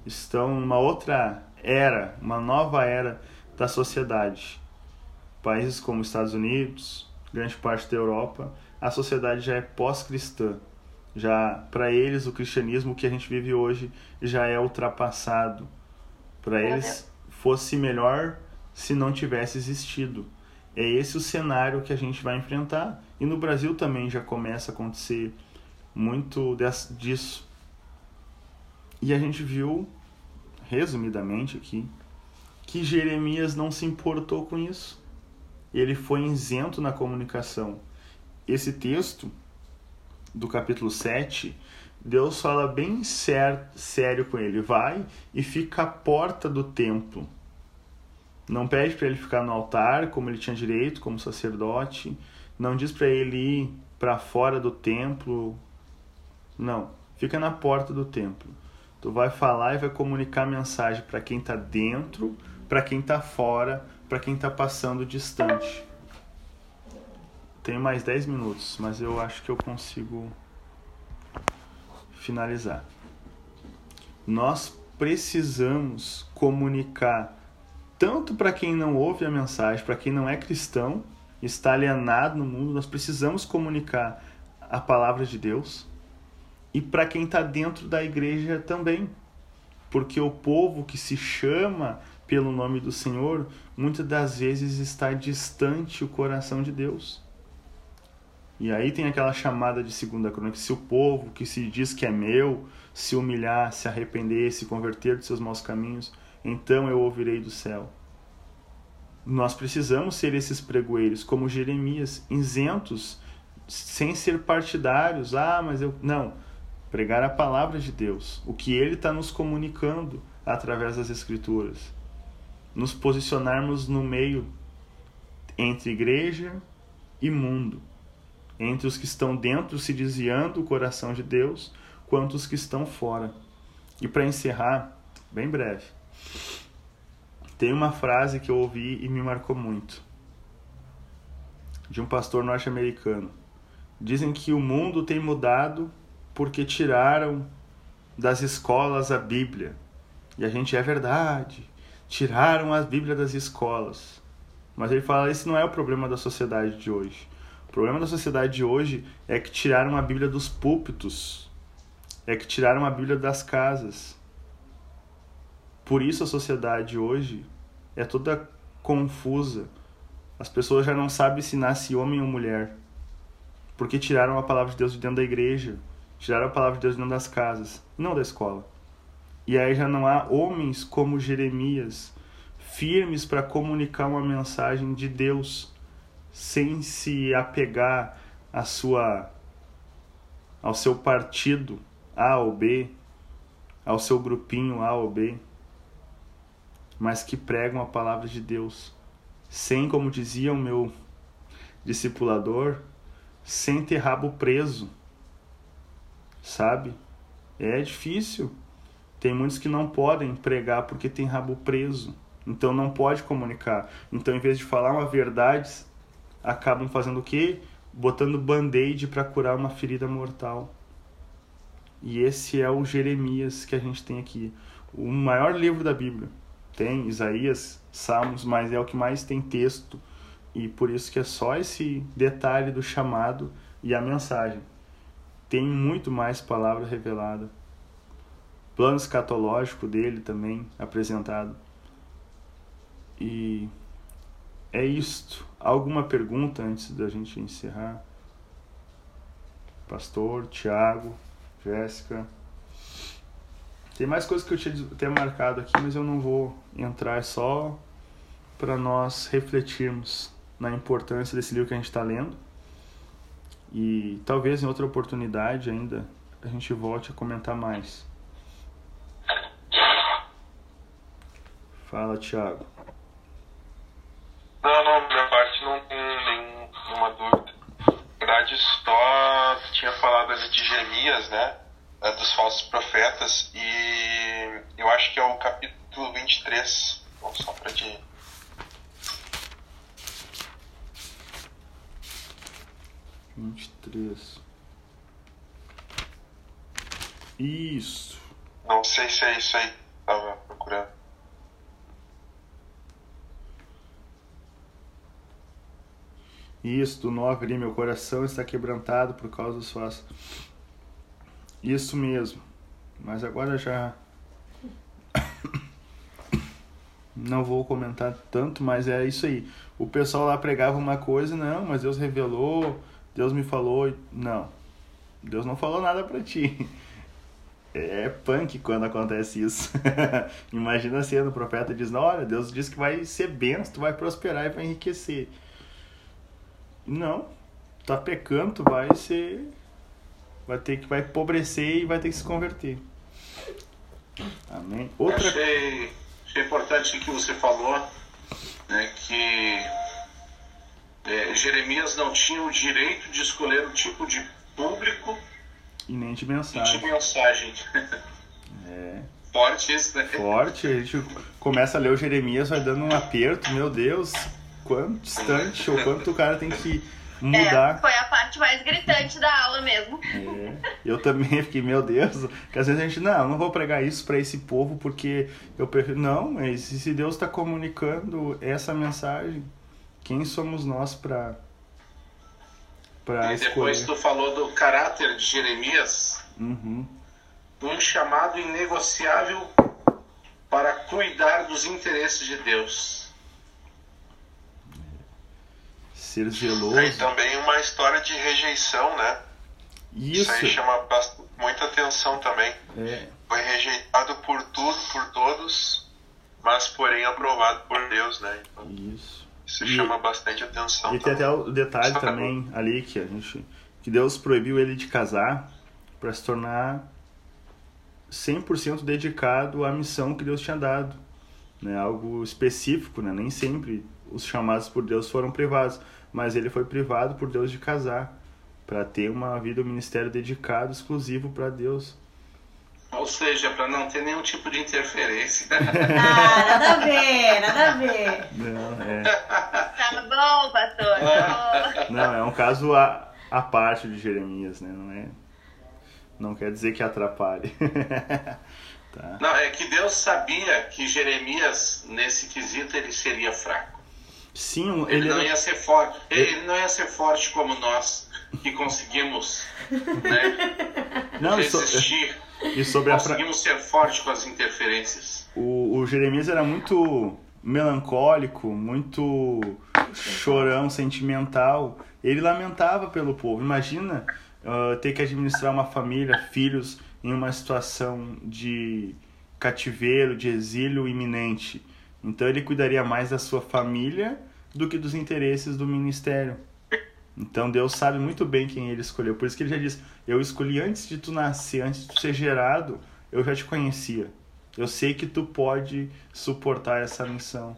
A: estão numa outra era, uma nova era da sociedade. Países como Estados Unidos, grande parte da Europa, a sociedade já é pós-cristã. Já para eles o cristianismo que a gente vive hoje já é ultrapassado. Para eles fosse melhor se não tivesse existido. É esse o cenário que a gente vai enfrentar. E no Brasil também já começa a acontecer muito disso. E a gente viu, resumidamente aqui, que Jeremias não se importou com isso. Ele foi isento na comunicação. Esse texto do capítulo 7, Deus fala bem sério com ele: vai e fica à porta do templo. Não pede para ele ficar no altar, como ele tinha direito, como sacerdote. Não diz para ele ir para fora do templo. Não, fica na porta do templo. Tu vai falar e vai comunicar a mensagem para quem está dentro, para quem está fora, para quem está passando distante. Tenho mais 10 minutos, mas eu acho que eu consigo finalizar. Nós precisamos comunicar tanto para quem não ouve a mensagem, para quem não é cristão, está alienado no mundo, nós precisamos comunicar a palavra de Deus e para quem está dentro da igreja também. Porque o povo que se chama pelo nome do Senhor, muitas das vezes está distante o coração de Deus. E aí tem aquela chamada de segunda crônica, se o povo que se diz que é meu, se humilhar, se arrepender, se converter dos seus maus caminhos, então eu ouvirei do céu. Nós precisamos ser esses pregoeiros, como Jeremias, isentos, sem ser partidários. Ah, mas eu. Não pregar a palavra de Deus, o que Ele está nos comunicando através das Escrituras. Nos posicionarmos no meio entre igreja e mundo, entre os que estão dentro se desviando o coração de Deus, quanto os que estão fora. E para encerrar, bem breve, tem uma frase que eu ouvi e me marcou muito, de um pastor norte-americano. Dizem que o mundo tem mudado porque tiraram das escolas a Bíblia. E a gente é verdade. Tiraram a Bíblia das escolas. Mas ele fala: esse não é o problema da sociedade de hoje. O problema da sociedade de hoje é que tiraram a Bíblia dos púlpitos. É que tiraram a Bíblia das casas. Por isso a sociedade hoje é toda confusa. As pessoas já não sabem se nasce homem ou mulher. Porque tiraram a palavra de Deus de dentro da igreja Tiraram a palavra de Deus dentro das casas, não da escola. E aí já não há homens como Jeremias, firmes para comunicar uma mensagem de Deus, sem se apegar à sua ao seu partido A ou B, ao seu grupinho A ou B, mas que pregam a palavra de Deus, sem, como dizia o meu discipulador, sem ter rabo preso sabe? É difícil. Tem muitos que não podem pregar porque tem rabo preso. Então não pode comunicar. Então, em vez de falar uma verdade acabam fazendo o quê? Botando band-aid para curar uma ferida mortal. E esse é o Jeremias que a gente tem aqui. O maior livro da Bíblia. Tem Isaías, Salmos, mas é o que mais tem texto. E por isso que é só esse detalhe do chamado e a mensagem. Tem muito mais palavra revelada. Plano escatológico dele também apresentado. E é isto. Alguma pergunta antes da gente encerrar? Pastor, Tiago? Jéssica. Tem mais coisas que eu tinha até marcado aqui, mas eu não vou entrar, é só para nós refletirmos na importância desse livro que a gente está lendo. E talvez em outra oportunidade ainda a gente volte a comentar mais. Fala, Thiago.
C: Não, não, minha parte não tem nenhuma dúvida. Na verdade, só tinha falado ali de Jeremias, né? É, dos falsos profetas, e eu acho que é o capítulo 23. Vamos só para te.
A: Vinte e três. Isso.
C: Não sei se é isso aí. Tava procurando.
A: Do 9 ali, meu coração está quebrantado por causa dos falsos. Isso mesmo. Mas agora já. Não vou comentar tanto, mas é isso aí. O pessoal lá pregava uma coisa, não, mas Deus revelou, Deus me falou. Não. Deus não falou nada para ti. É punk quando acontece isso. Imagina sendo o profeta diz: Olha, Deus diz que vai ser benção, tu vai prosperar e vai enriquecer. Não, tá pecando, tu vai ser vai ter que vai empobrecer e vai ter que se converter. Amém.
B: Outra... Achei, achei importante o que você falou, né, que é, Jeremias não tinha o direito de escolher o tipo de público
A: e nem de mensagem.
B: De mensagem.
A: É.
B: Forte isso, né?
A: Forte. A gente começa a ler o Jeremias, vai dando um aperto, meu Deus, quanto distante ou quanto o cara tem que mudar.
D: É, foi a parte mais gritante da aula mesmo.
A: É, eu também fiquei, meu Deus, que às vezes a gente, não, não vou pregar isso para esse povo porque eu prefiro. Não, mas se Deus está comunicando essa mensagem, quem somos nós para
B: para E depois tu falou do caráter de Jeremias,
A: uhum.
B: um chamado inegociável para cuidar dos interesses de Deus
A: ser zeloso.
C: E também uma história de rejeição, né?
A: Isso. Isso
C: aí chama muita atenção também.
A: É.
C: Foi rejeitado por tudo, por todos, mas porém aprovado por Deus, né?
A: Então, Isso.
C: Isso e, chama bastante atenção.
A: E tem até o detalhe também ali que a gente que Deus proibiu ele de casar para se tornar 100% dedicado à missão que Deus tinha dado, né? Algo específico, né? Nem sempre os chamados por Deus foram privados mas ele foi privado por Deus de casar, para ter uma vida, um ministério dedicado, exclusivo para Deus.
B: Ou seja, para não ter nenhum tipo de interferência.
D: ah, nada a ver, nada a ver.
A: Não, é.
D: Tá bom, pastor. Tá
A: não, é um caso à, à parte de Jeremias, né? Não é. Não quer dizer que atrapalhe.
B: tá. Não, é que Deus sabia que Jeremias, nesse quesito, ele seria fraco.
A: Sim,
B: ele, ele não ia ser forte. Ele não ia ser forte como nós que conseguimos, né?
A: Não,
B: resistir.
A: E sobre
B: conseguimos a... ser forte com as interferências.
A: O, o Jeremias era muito melancólico, muito chorão, sentimental. Ele lamentava pelo povo. Imagina uh, ter que administrar uma família, filhos em uma situação de cativeiro, de exílio iminente então ele cuidaria mais da sua família do que dos interesses do ministério. Então Deus sabe muito bem quem ele escolheu. Por isso que ele já diz: Eu escolhi antes de tu nascer, antes de tu ser gerado, eu já te conhecia. Eu sei que tu pode suportar essa missão.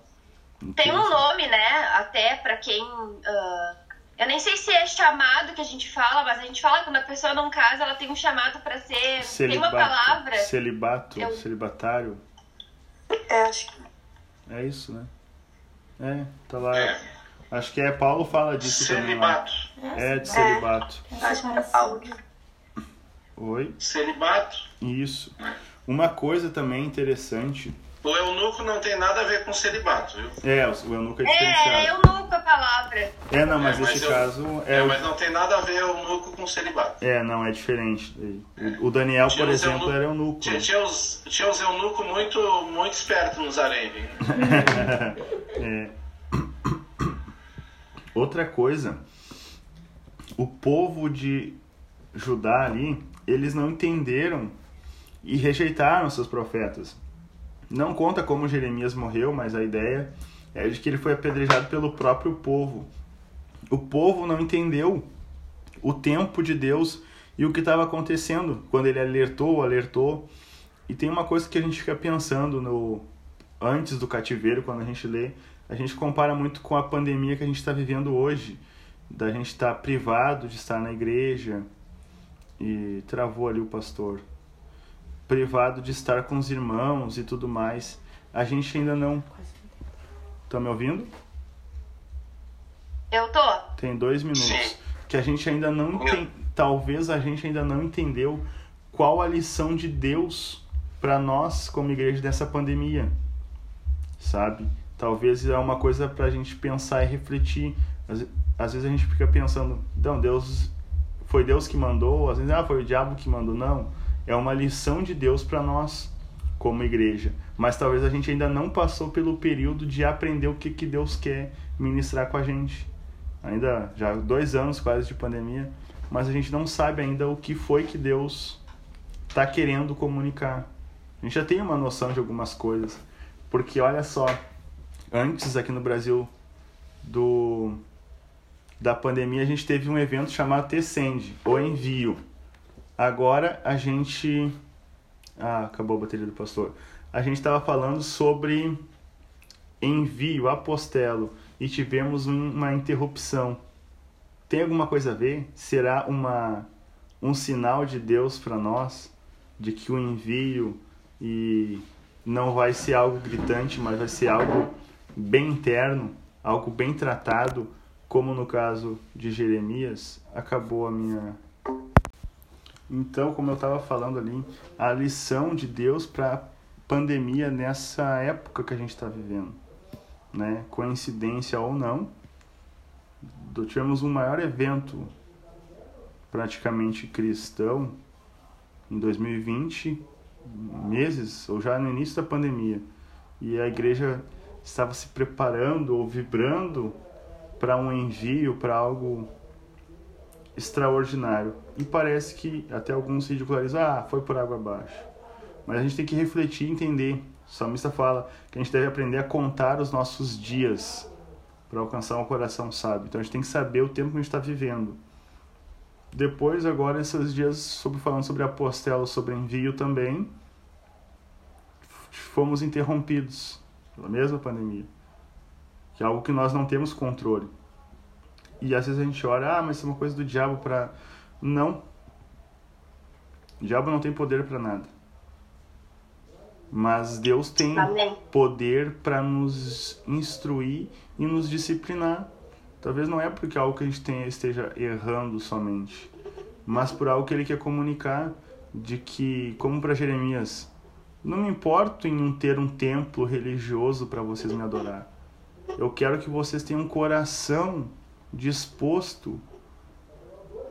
D: Então, Tem um nome, né? Até para quem. Uh, eu nem sei se é chamado que a gente fala, mas a gente fala que quando a pessoa não casa, ela tem um chamado para ser.
A: Celibato,
D: tem uma palavra.
A: Celibato, eu... celibatário.
D: É, acho que
A: é isso, né? É, tá lá.
B: É.
A: Acho que é Paulo fala disso
B: celibato.
A: também. Lá. É, de celibato.
D: É.
A: Oi?
B: Celibato.
A: Isso. Uma coisa também interessante.
B: O eunuco não tem nada a ver com celibato, viu?
A: É, o eunuco é
D: É, é
A: diferenciado.
D: eunuco a palavra.
A: É, não, mas
B: É, mas
A: nesse
B: eu-
A: caso é,
B: É,
A: o-
B: mas não tem nada a ver eunuco com celibato.
A: é, não, é diferente. O, o Daniel,
B: Tinha
A: por exemplo,
B: eunucos-
A: era eunuco.
B: Tinha, tinha os, tinha os eunucos muito, muito espertos nos viu?
A: É. Outra coisa, o povo de Judá ali, eles não entenderam e rejeitaram seus profetas. Não conta como Jeremias morreu, mas a ideia é de que ele foi apedrejado pelo próprio povo. O povo não entendeu o tempo de Deus e o que estava acontecendo quando ele alertou, alertou. E tem uma coisa que a gente fica pensando no antes do cativeiro, quando a gente lê, a gente compara muito com a pandemia que a gente está vivendo hoje, da gente estar privado de estar na igreja e travou ali o pastor, privado de estar com os irmãos e tudo mais. A gente ainda não. Tá me ouvindo?
D: Eu tô.
A: Tem dois minutos.
B: Sim.
A: Que a gente ainda não entende. Talvez a gente ainda não entendeu qual a lição de Deus para nós, como igreja, dessa pandemia. Sabe? Talvez é uma coisa para a gente pensar e refletir. Às, às vezes a gente fica pensando, não, Deus. Foi Deus que mandou, às vezes, ah, foi o diabo que mandou. Não. É uma lição de Deus para nós, como igreja. Mas talvez a gente ainda não passou pelo período de aprender o que, que Deus quer ministrar com a gente ainda já dois anos quase de pandemia, mas a gente não sabe ainda o que foi que Deus está querendo comunicar. A gente já tem uma noção de algumas coisas, porque olha só, antes aqui no Brasil do da pandemia a gente teve um evento chamado Tecende, o envio. Agora a gente ah, acabou a bateria do pastor. A gente estava falando sobre envio, apostelo, e tivemos um- uma interrupção. Tem alguma coisa a ver? Será uma um sinal de Deus para nós de que o envio e não vai ser algo gritante, mas vai ser algo bem interno, algo bem tratado, como no caso de Jeremias, acabou a minha então, como eu estava falando ali, a lição de Deus para a pandemia nessa época que a gente está vivendo, né? Coincidência ou não, tivemos um maior evento praticamente cristão em 2020, meses ou já no início da pandemia, e a igreja estava se preparando ou vibrando para um envio, para algo extraordinário. E parece que até alguns ridicularizam, ah, foi por água abaixo. Mas a gente tem que refletir e entender. O salmista fala que a gente deve aprender a contar os nossos dias para alcançar um coração sábio. Então a gente tem que saber o tempo que a gente está vivendo. Depois, agora, esses dias, sobre, falando sobre apostelo, sobre envio também, fomos interrompidos pela mesma pandemia. Que é algo que nós não temos controle. E às vezes a gente olha, ah, mas isso é uma coisa do diabo para. Não. O diabo não tem poder para nada. Mas Deus tem
D: Amém.
A: poder para nos instruir e nos disciplinar. Talvez não é porque algo que a gente tenha, esteja errando somente, mas por algo que ele quer comunicar de que, como para Jeremias, não me importo em ter um templo religioso para vocês me adorar. Eu quero que vocês tenham um coração disposto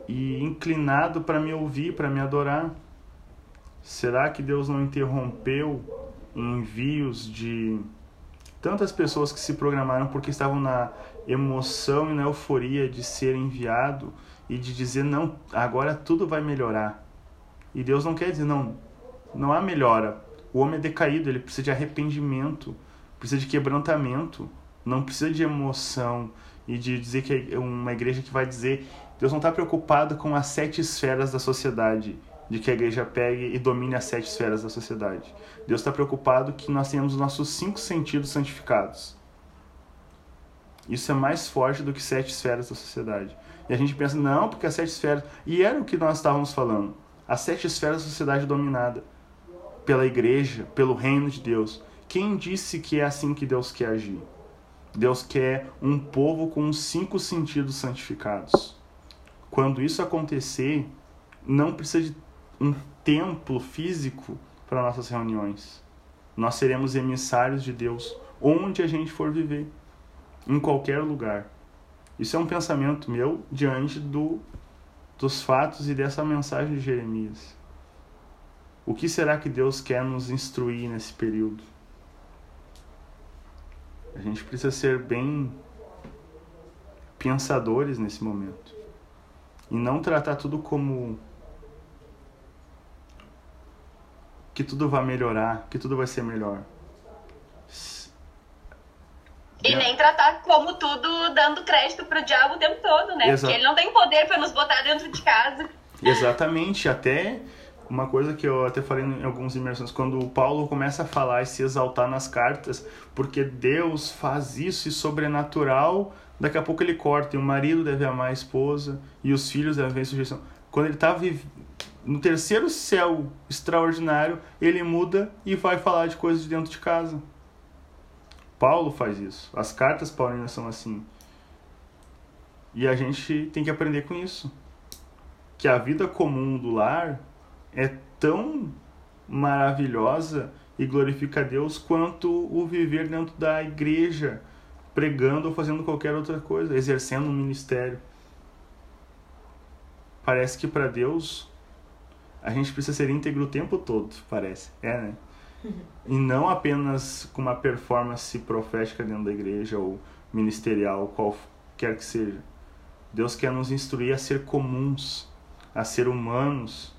A: e inclinado para me ouvir, para me adorar. Será que Deus não interrompeu envios de tantas pessoas que se programaram porque estavam na emoção e na euforia de ser enviado e de dizer não, agora tudo vai melhorar. E Deus não quer dizer não, não há melhora. O homem é decaído, ele precisa de arrependimento, precisa de quebrantamento, não precisa de emoção e de dizer que é uma igreja que vai dizer Deus não está preocupado com as sete esferas da sociedade, de que a igreja pegue e domine as sete esferas da sociedade. Deus está preocupado que nós tenhamos os nossos cinco sentidos santificados. Isso é mais forte do que sete esferas da sociedade. E a gente pensa, não, porque as sete esferas. E era o que nós estávamos falando. As sete esferas da sociedade dominada pela igreja, pelo reino de Deus. Quem disse que é assim que Deus quer agir? Deus quer um povo com cinco sentidos santificados. Quando isso acontecer, não precisa de um templo físico para nossas reuniões. Nós seremos emissários de Deus onde a gente for viver, em qualquer lugar. Isso é um pensamento meu diante do, dos fatos e dessa mensagem de Jeremias. O que será que Deus quer nos instruir nesse período? A gente precisa ser bem pensadores nesse momento e não tratar tudo como que tudo vai melhorar, que tudo vai ser melhor.
D: E nem tratar como tudo dando crédito pro diabo o tempo todo, né? Exa Porque ele não tem poder para nos botar dentro de casa.
A: Exatamente, até uma coisa que eu até falei em algumas imersões, quando o Paulo começa a falar e se exaltar nas cartas, porque Deus faz isso e sobrenatural, daqui a pouco ele corta, e o marido deve amar a esposa, e os filhos devem ver sujeição. Quando ele está no terceiro céu extraordinário, ele muda e vai falar de coisas de dentro de casa. Paulo faz isso. As cartas paulinas são assim. E a gente tem que aprender com isso. Que a vida comum do lar é tão maravilhosa e glorifica a Deus quanto o viver dentro da igreja, pregando ou fazendo qualquer outra coisa, exercendo um ministério. Parece que para Deus a gente precisa ser íntegro o tempo todo, parece. É, né? E não apenas com uma performance profética dentro da igreja ou ministerial, qualquer que seja. Deus quer nos instruir a ser comuns, a ser humanos.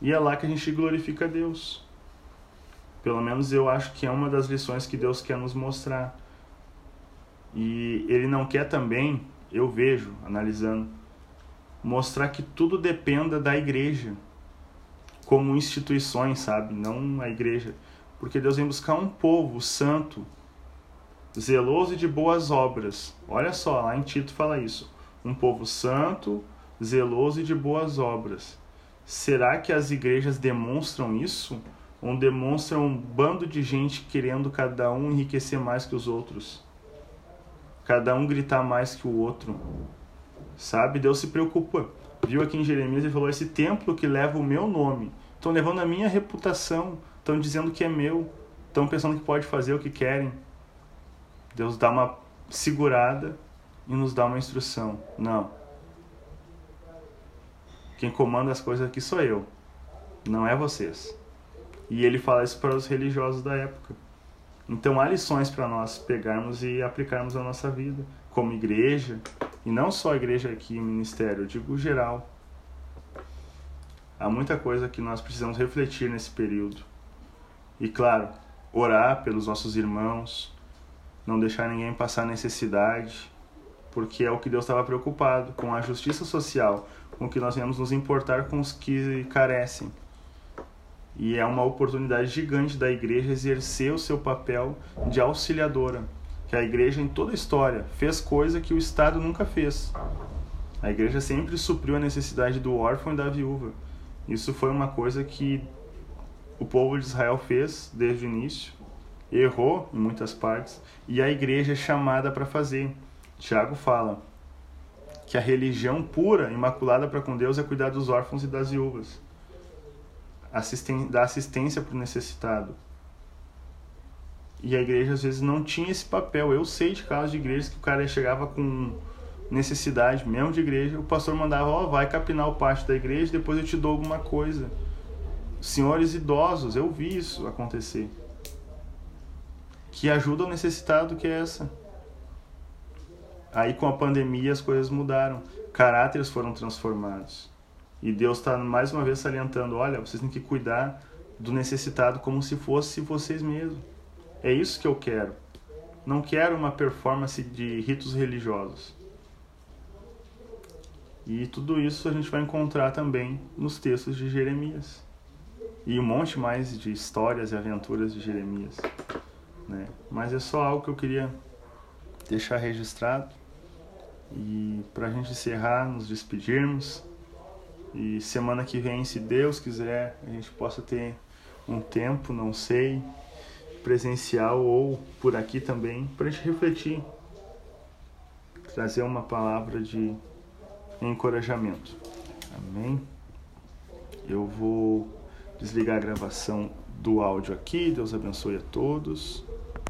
A: E é lá que a gente glorifica Deus. Pelo menos eu acho que é uma das lições que Deus quer nos mostrar. E Ele não quer também, eu vejo, analisando, mostrar que tudo dependa da igreja como instituições, sabe? Não a igreja. Porque Deus vem buscar um povo santo, zeloso e de boas obras. Olha só, lá em Tito fala isso. Um povo santo, zeloso e de boas obras. Será que as igrejas demonstram isso? Ou demonstram um bando de gente querendo cada um enriquecer mais que os outros? Cada um gritar mais que o outro? Sabe? Deus se preocupa. Viu aqui em Jeremias e falou: Esse templo que leva o meu nome, estão levando a minha reputação, estão dizendo que é meu, estão pensando que pode fazer o que querem. Deus dá uma segurada e nos dá uma instrução. Não. Quem comanda as coisas aqui sou eu, não é vocês. E ele fala isso para os religiosos da época. Então há lições para nós pegarmos e aplicarmos na nossa vida, como igreja, e não só a igreja aqui, ministério, eu digo geral. Há muita coisa que nós precisamos refletir nesse período. E claro, orar pelos nossos irmãos, não deixar ninguém passar necessidade, porque é o que Deus estava preocupado com a justiça social, com que nós venhamos nos importar com os que carecem. E é uma oportunidade gigante da igreja exercer o seu papel de auxiliadora que a igreja em toda a história fez coisa que o Estado nunca fez. A igreja sempre supriu a necessidade do órfão e da viúva. Isso foi uma coisa que o povo de Israel fez desde o início, errou em muitas partes, e a igreja é chamada para fazer. Tiago fala que a religião pura, imaculada para com Deus, é cuidar dos órfãos e das viúvas, assisten dar assistência para o necessitado, e a igreja às vezes não tinha esse papel. Eu sei de casos de igrejas que o cara chegava com necessidade mesmo de igreja, o pastor mandava, ó, oh, vai capinar o pátio da igreja, depois eu te dou alguma coisa. Senhores idosos, eu vi isso acontecer. Que ajuda o necessitado que é essa. Aí com a pandemia as coisas mudaram, caráteres foram transformados. E Deus está mais uma vez salientando: olha, vocês têm que cuidar do necessitado como se fosse vocês mesmos. É isso que eu quero. Não quero uma performance de ritos religiosos. E tudo isso a gente vai encontrar também nos textos de Jeremias. E um monte mais de histórias e aventuras de Jeremias. Né? Mas é só algo que eu queria deixar registrado. E para a gente encerrar, nos despedirmos. E semana que vem, se Deus quiser, a gente possa ter um tempo, não sei, presencial ou por aqui também, para a gente refletir, trazer uma palavra de encorajamento. Amém? Eu vou desligar a gravação do áudio aqui. Deus abençoe a todos.